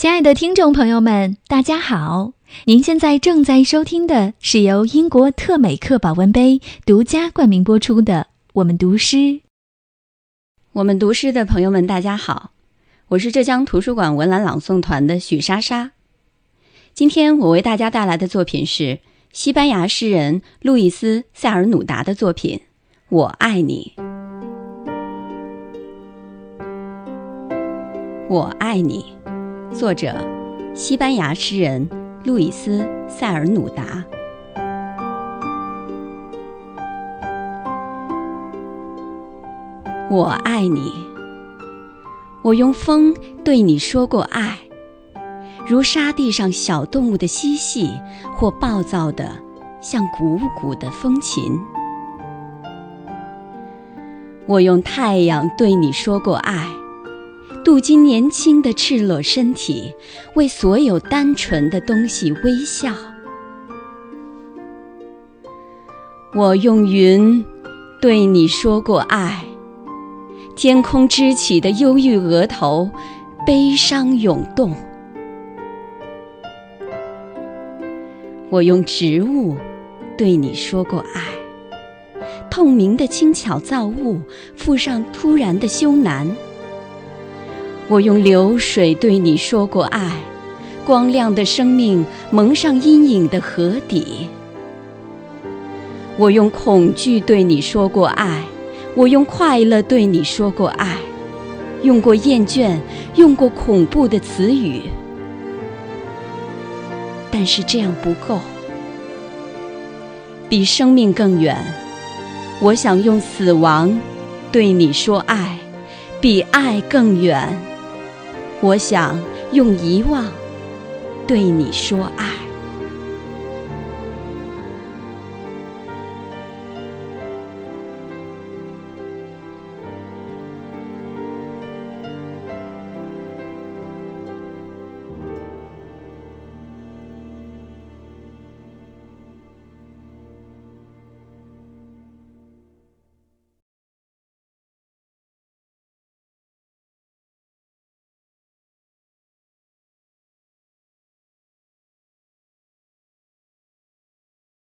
亲爱的听众朋友们，大家好！您现在正在收听的是由英国特美克保温杯独家冠名播出的《我们读诗》。我们读诗的朋友们，大家好，我是浙江图书馆文澜朗诵团的许莎莎。今天我为大家带来的作品是西班牙诗人路易斯·塞尔努达的作品《我爱你》。我爱你，作者：西班牙诗人路易斯·塞尔努达。我爱你，我用风对你说过爱，如沙地上小动物的嬉戏，或暴躁的像鼓鼓的风琴。我用太阳对你说过爱。镀金年轻的赤裸身体，为所有单纯的东西微笑。我用云对你说过爱，天空支起的忧郁额头，悲伤涌动。我用植物对你说过爱，透明的轻巧造物，附上突然的羞赧。我用流水对你说过爱，光亮的生命蒙上阴影的河底。我用恐惧对你说过爱，我用快乐对你说过爱，用过厌倦，用过恐怖的词语。但是这样不够，比生命更远。我想用死亡对你说爱，比爱更远。我想用遗忘对你说爱。